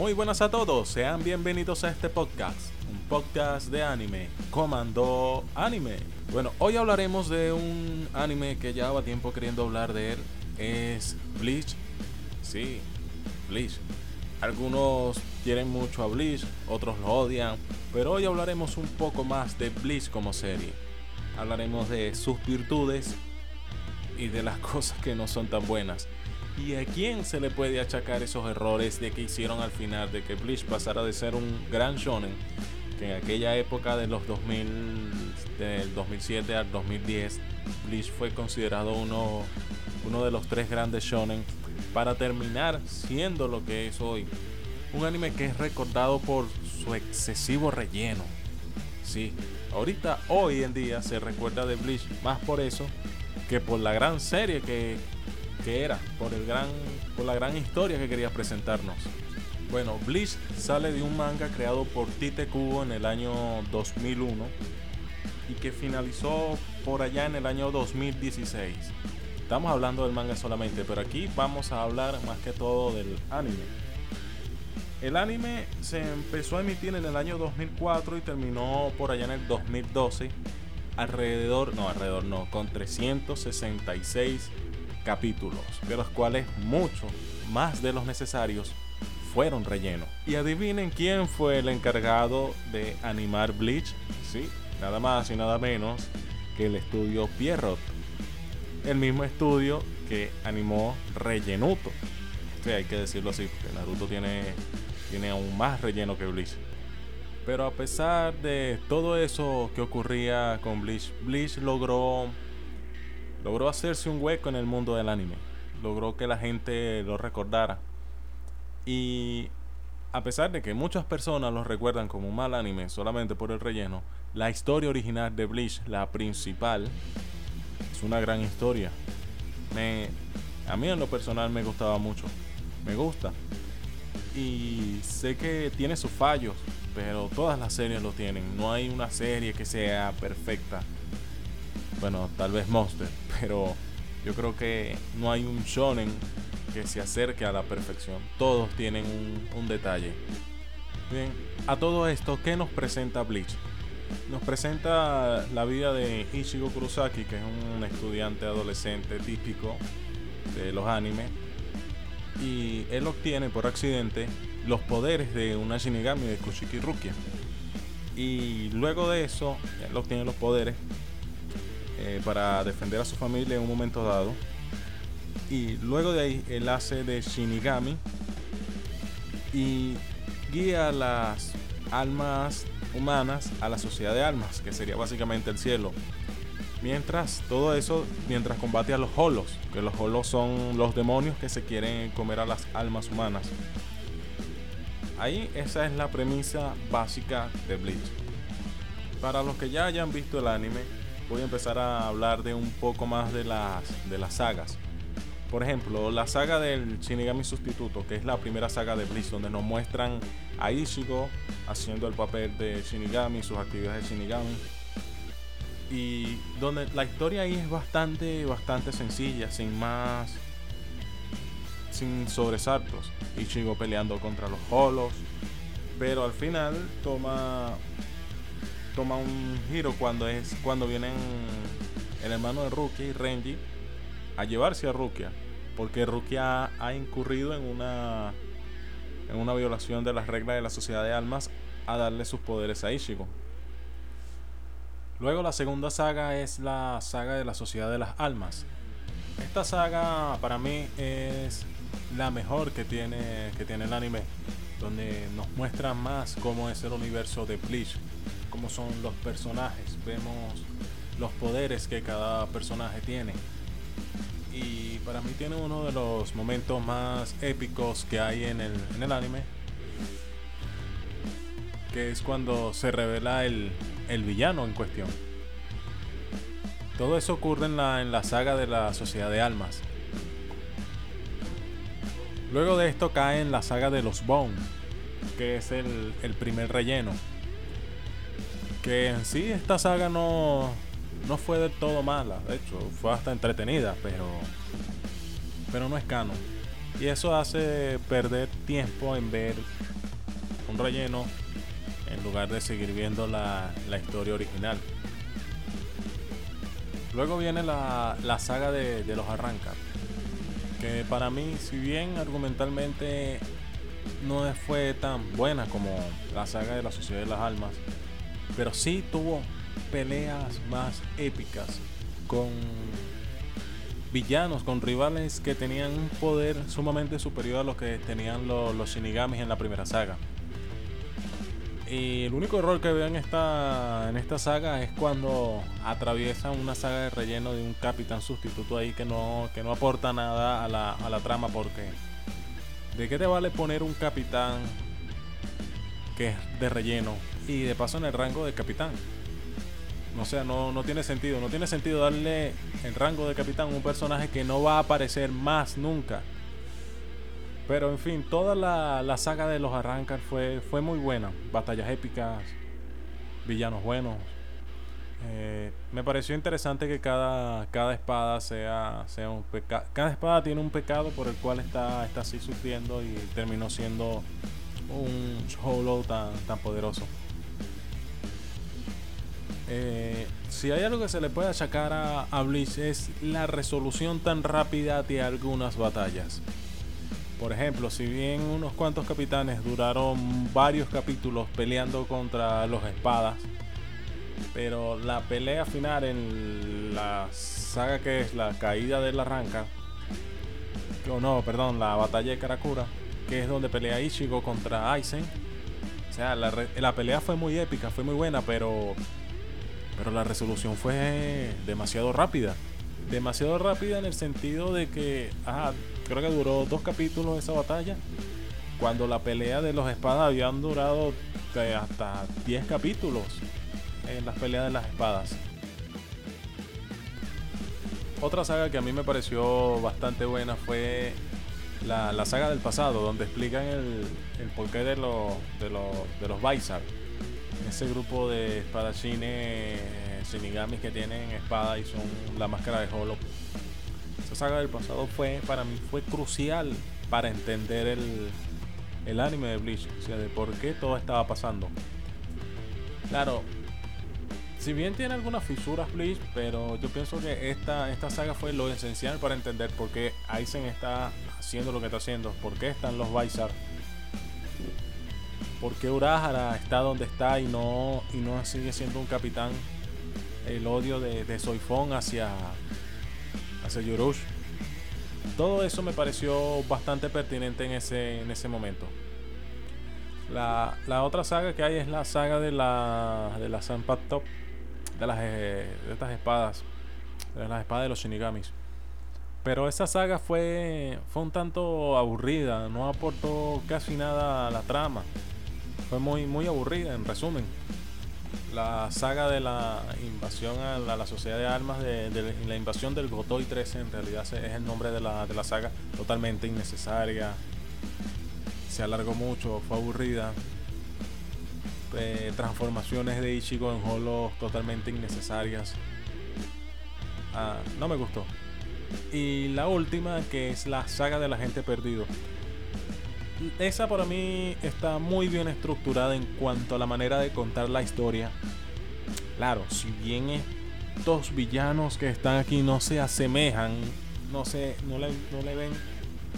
Muy buenas a todos, sean bienvenidos a este podcast, un podcast de anime, Comando Anime. Bueno, hoy hablaremos de un anime que ya va tiempo queriendo hablar de él, es Bleach. Sí, Bleach. Algunos quieren mucho a Bleach, otros lo odian, pero hoy hablaremos un poco más de Bleach como serie. Hablaremos de sus virtudes y de las cosas que no son tan buenas. ¿Y a quién se le puede achacar esos errores de que hicieron al final de que Bleach pasara de ser un gran shonen que en aquella época de los 2000 del 2007 al 2010 Bleach fue considerado uno uno de los tres grandes shonen para terminar siendo lo que es hoy un anime que es recordado por su excesivo relleno. Sí, ahorita hoy en día se recuerda de Bleach más por eso que por la gran serie que que era, por, el gran, por la gran historia que quería presentarnos. Bueno, Bleach sale de un manga creado por Tite Kubo en el año 2001 y que finalizó por allá en el año 2016. Estamos hablando del manga solamente, pero aquí vamos a hablar más que todo del anime. El anime se empezó a emitir en el año 2004 y terminó por allá en el 2012, alrededor, no, alrededor no, con 366 capítulos, de los cuales muchos más de los necesarios fueron relleno. Y adivinen quién fue el encargado de animar Bleach. Sí, nada más y nada menos que el estudio Pierrot. El mismo estudio que animó Rellenuto. Sí, hay que decirlo así, porque Naruto tiene, tiene aún más relleno que Bleach. Pero a pesar de todo eso que ocurría con Bleach, Bleach logró logró hacerse un hueco en el mundo del anime. Logró que la gente lo recordara. Y a pesar de que muchas personas lo recuerdan como un mal anime solamente por el relleno, la historia original de Bleach, la principal, es una gran historia. Me, a mí en lo personal me gustaba mucho. Me gusta. Y sé que tiene sus fallos, pero todas las series lo tienen. No hay una serie que sea perfecta bueno, tal vez Monster, pero yo creo que no hay un shonen que se acerque a la perfección. Todos tienen un, detalle. Bien, a todo esto, ¿qué nos presenta Bleach? Nos presenta la vida de Ichigo Kurosaki, que es un estudiante adolescente típico de los animes. Y él obtiene por accidente los poderes de una Shinigami de Kushiki Rukia. Y luego de eso, él obtiene los poderes eh, para defender a su familia en un momento dado. Y luego de ahí él hace de Shinigami y guía las almas humanas a la sociedad de almas, que sería básicamente el cielo. Mientras todo eso, mientras combate a los holos, que los holos son los demonios que se quieren comer a las almas humanas. Ahí esa es la premisa básica de Bleach. Para los que ya hayan visto el anime, voy a empezar a hablar de un poco más de las, de las sagas. Por ejemplo, la saga del Shinigami Sustituto, que es la primera saga de Bleach, donde nos muestran a Ichigo haciendo el papel de Shinigami, sus actividades de Shinigami. Y donde la historia ahí es bastante, bastante sencilla, sin más, sin sobresaltos. Ichigo peleando contra los Holos, pero al final toma toma un giro cuando es cuando vienen el hermano de Rukia y Renji a llevarse a Rukia, porque Rukia ha incurrido en una en una violación de las reglas de la sociedad de almas a darle sus poderes a Ichigo. Luego la segunda saga es la saga de la sociedad de las almas. Esta saga para mí es la mejor que tiene que tiene el anime, donde nos muestra más cómo es el universo de Bleach cómo son los personajes, vemos los poderes que cada personaje tiene. Y para mí tiene uno de los momentos más épicos que hay en el, anime, que es cuando se revela el, el villano en cuestión. Todo eso ocurre en la, en la saga de la Sociedad de Almas. Luego de esto cae en la saga de los Bone, que es el, el primer relleno que en sí esta saga no, no fue del todo mala, de hecho fue hasta entretenida, pero, pero no es canon. Y eso hace perder tiempo en ver un relleno en lugar de seguir viendo la, historia original. Luego viene la, saga de, de los Arrancar. Que para mí, si bien argumentalmente no fue tan buena como la saga de la Sociedad de las Almas, pero sí tuvo peleas más épicas con villanos, con rivales que tenían un poder sumamente superior a lo que tenían los, los Shinigamis en la primera saga. Y el único error que veo en esta, en esta saga es cuando atraviesan una saga de relleno de un capitán sustituto ahí que no, que no aporta nada a la, a la trama porque ¿de qué te vale poner un capitán que es de relleno y de paso en el rango de capitán? O sea, no, no tiene sentido. No tiene sentido darle el rango de capitán a un personaje que no va a aparecer más nunca. Pero en fin, toda la, saga de los Arrancar fue, fue muy buena. Batallas épicas, villanos buenos. Eh, me pareció interesante que cada, cada espada sea, sea un pecado. Cada espada tiene un pecado por el cual está, está así sufriendo y terminó siendo un hollow tan, tan poderoso. Eh, si hay algo que se le puede achacar a, a Bleach es la resolución tan rápida de algunas batallas. Por ejemplo, si bien unos cuantos capitanes duraron varios capítulos peleando contra los espadas, pero la pelea final en la saga que es la caída de la arranca, o no, perdón, la batalla de Karakura, que es donde pelea Ichigo contra Aizen. O sea, la, la pelea fue muy épica, fue muy buena, pero pero la resolución fue demasiado rápida. Demasiado rápida en el sentido de que, ajá, creo que duró dos capítulos esa batalla. Cuando la pelea de los espadas habían durado hasta 10 capítulos en las peleas de las espadas. Otra saga que a mí me pareció bastante buena fue la, saga del pasado, donde explican el, porqué de, de, de los Baisar ese grupo de espadachines eh, shinigamis que tienen espada y son la máscara de Hollow. Esa saga del pasado fue, para mí, fue crucial para entender el, el anime de Bleach, o sea, de por qué todo estaba pasando. Claro, si bien tiene algunas fisuras Bleach, pero yo pienso que esta, esta saga fue lo esencial para entender por qué Aizen está haciendo lo que está haciendo, por qué están los Baisar ¿Por qué Urahara está donde está y no, y no sigue siendo un capitán? El odio de, de hacia, hacia Yorush. Todo eso me pareció bastante pertinente en ese, en ese momento. La, otra saga que hay es la saga de la de la Top de las eh, de estas espadas, de las espadas de los Shinigamis. Pero esa saga fue fue un tanto aburrida, no aportó casi nada a la trama fue muy, muy aburrida, en resumen. La saga de la invasión a la, sociedad de armas, de, la invasión del Gotoy 13, en realidad es el nombre de la, de la saga, totalmente innecesaria. Se alargó mucho, fue aburrida. Eh, transformaciones de Ichigo en Holo totalmente innecesarias. Ah, no me gustó. Y la última, que es la saga de la gente perdido esa para mí está muy bien estructurada en cuanto a la manera de contar la historia. Claro, si bien estos villanos que están aquí no se asemejan, no se, no le, no le ven,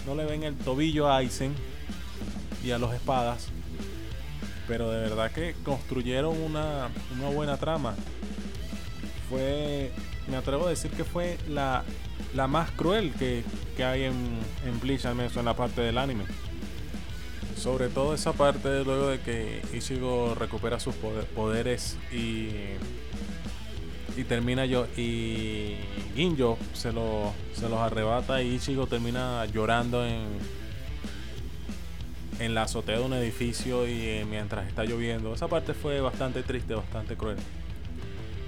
no le ven el tobillo a Aizen y a los espadas, pero de verdad que construyeron una, una buena trama. Fue, me atrevo a decir que fue la, la más cruel que, que hay en, en Bleach, al menos en la parte del anime. Sobre todo esa parte luego de que Ichigo recupera sus poderes y y termina yo y Ginjo se, lo, se los arrebata y Ichigo termina llorando en en la azotea de un edificio y eh, mientras está lloviendo. Esa parte fue bastante triste, bastante cruel.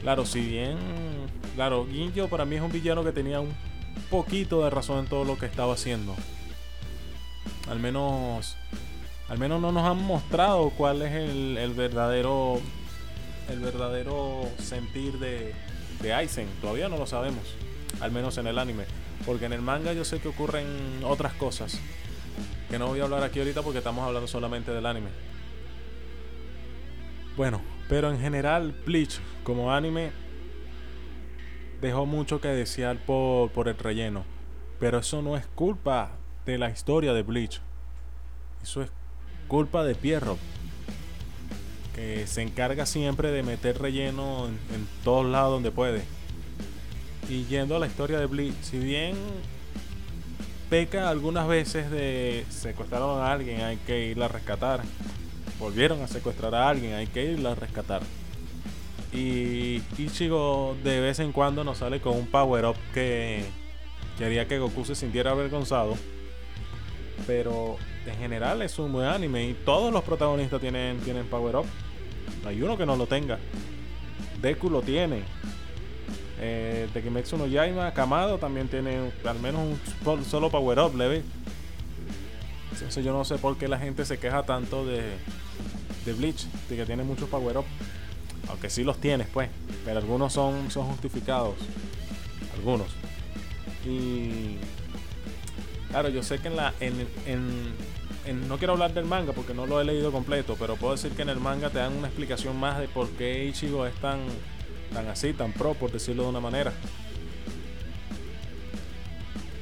Claro, si bien claro, Ginjo para mí es un villano que tenía un poquito de razón en todo lo que estaba haciendo. Al menos al menos no nos han mostrado cuál es el, verdadero el verdadero sentir de, de Aizen. Todavía no lo sabemos, al menos en el anime. Porque en el manga yo sé que ocurren otras cosas. que no voy a hablar aquí ahorita porque estamos hablando solamente del anime. Bueno, pero en general Bleach como anime dejó mucho que desear por, por el relleno. Pero eso no es culpa de la historia de Bleach. Eso es culpa de Pierrot. Que se encarga siempre de meter relleno en, en todos lados donde puede. Y yendo a la historia de Bleach, si bien peca algunas veces de secuestraron a alguien, hay que ir a rescatar. Volvieron a secuestrar a alguien, hay que ir a rescatar. Y Ichigo de vez en cuando nos sale con un power up que, que haría que Goku se sintiera avergonzado. Pero en general es un buen anime y todos los protagonistas tienen, tienen power up. No hay uno que no lo tenga. Deku lo tiene. Eh, Tekimetsu no Yaima, Kamado también tiene al menos un solo power up leve. Entonces yo no sé por qué la gente se queja tanto de, de Bleach, de que tiene muchos power up. Aunque sí los tienes, pues. Pero algunos son, son justificados. Algunos. Y. Claro, yo sé que en la. En, en, no quiero hablar del manga porque no lo he leído completo. Pero puedo decir que en el manga te dan una explicación más de por qué Ichigo es tan. tan así, tan pro, por decirlo de una manera.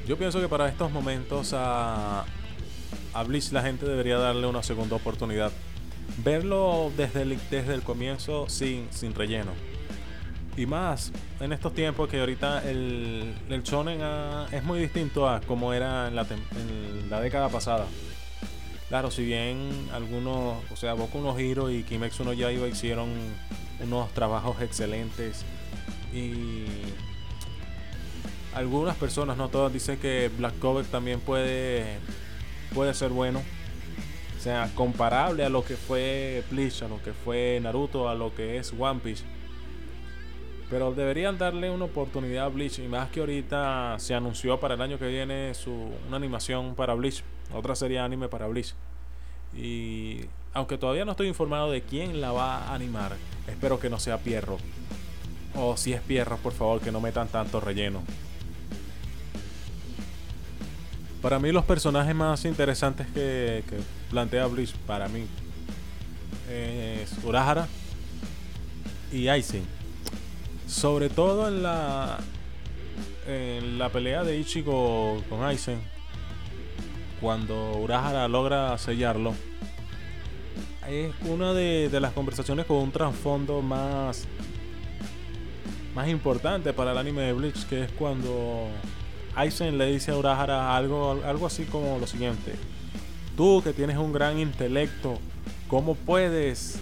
Yo pienso que para estos momentos a. A Bleach la gente debería darle una segunda oportunidad verlo desde el, desde el comienzo sin, sin relleno. Y más en estos tiempos que ahorita el, el shonen es muy distinto a como era en la, en la, década pasada. Claro, si bien algunos, o sea, Boku no Hero y Kimetsu no Yaiba hicieron unos trabajos excelentes y algunas personas, no todas, dicen que Black Cover también puede, puede ser bueno sea, comparable a lo que fue Bleach, a lo que fue Naruto, a lo que es One Piece. Pero deberían darle una oportunidad a Bleach. Y más que ahorita se anunció para el año que viene su, una animación para Bleach. Otra serie anime para Bleach. Y aunque todavía no estoy informado de quién la va a animar, espero que no sea Pierro. O si es Pierro, por favor, que no metan tanto relleno. Para mí los personajes más interesantes que, plantea Bleach, para mí, es Urahara y Aizen. Sobre todo en la, en la pelea de Ichigo con Aizen, cuando Urahara logra sellarlo, es una de, de las conversaciones con un trasfondo más, más importante para el anime de Bleach, que es cuando Aizen le dice a Urahara algo, algo así como lo siguiente. Tú que tienes un gran intelecto, ¿cómo puedes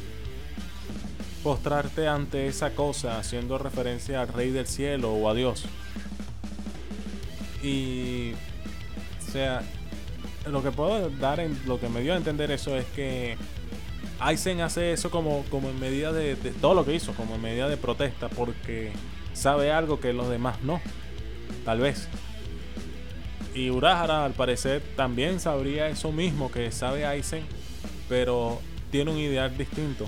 postrarte ante esa cosa haciendo referencia al rey del cielo o a Dios? Y o sea, lo que puedo dar en lo que me dio a entender eso es que Aizen hace eso como, como en medida de, de, todo lo que hizo, como en medida de protesta, porque sabe algo que los demás no. Tal vez. Y Urahara al parecer también sabría eso mismo que sabe Aizen, pero tiene un ideal distinto.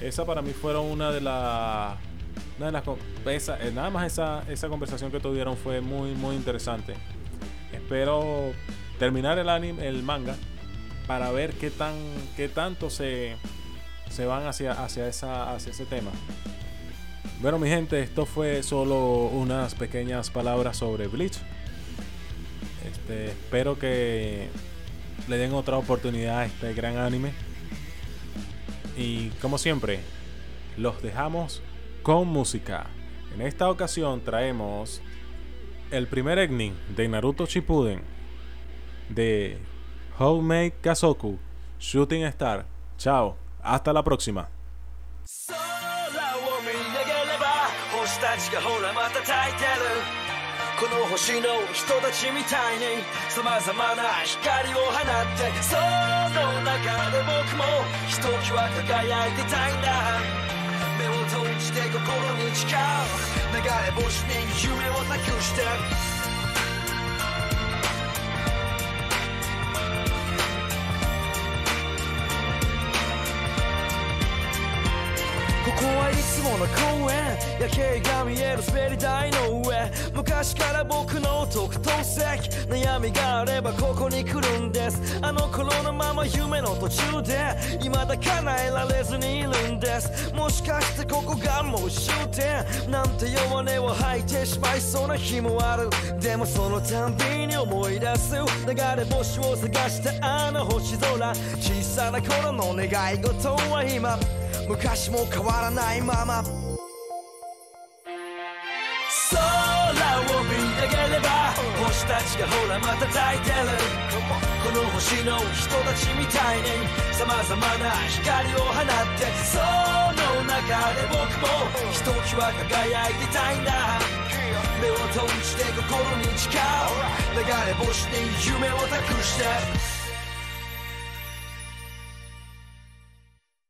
Esa para mí fueron una de las... Las eh, nada más esa, esa conversación que tuvieron fue muy muy interesante. Espero terminar el anime, el manga, para ver qué tan qué tanto se, se van hacia, hacia, esa, hacia ese tema. Bueno mi gente, esto fue solo unas pequeñas palabras sobre Bleach. Este, espero que le den otra oportunidad a este gran anime. Y como siempre, los dejamos con música. En esta ocasión traemos el primer ending de Naruto Shippuden de Homemade Kazoku Shooting Star. Chao, hasta la próxima. この星の人たちみたいに様々な光を放ってその中で僕もひときわ輝いてたいんだ。目を閉じて心に誓う。流れ星に夢を託していつもの公園夜景が見える滑り台の上。昔から僕の特等席悩みがあればここに来るんです。あの頃のまま夢の途中で未だ叶えられずにいるんです。もしかしてここがもう終点？なんて弱音を吐いてしまいそうな日もある。でもそのたんびに思い出す流れ星を探したあの星空。小さな頃の願い事は今昔も変わらないまま。空を見上げれば星たちがほらまた咲いてる。この星の人たちみたいに様々な光を放ってその中で僕もひときわ輝いてたいんだ。目を閉じて心に誓う。流れ星に夢を託して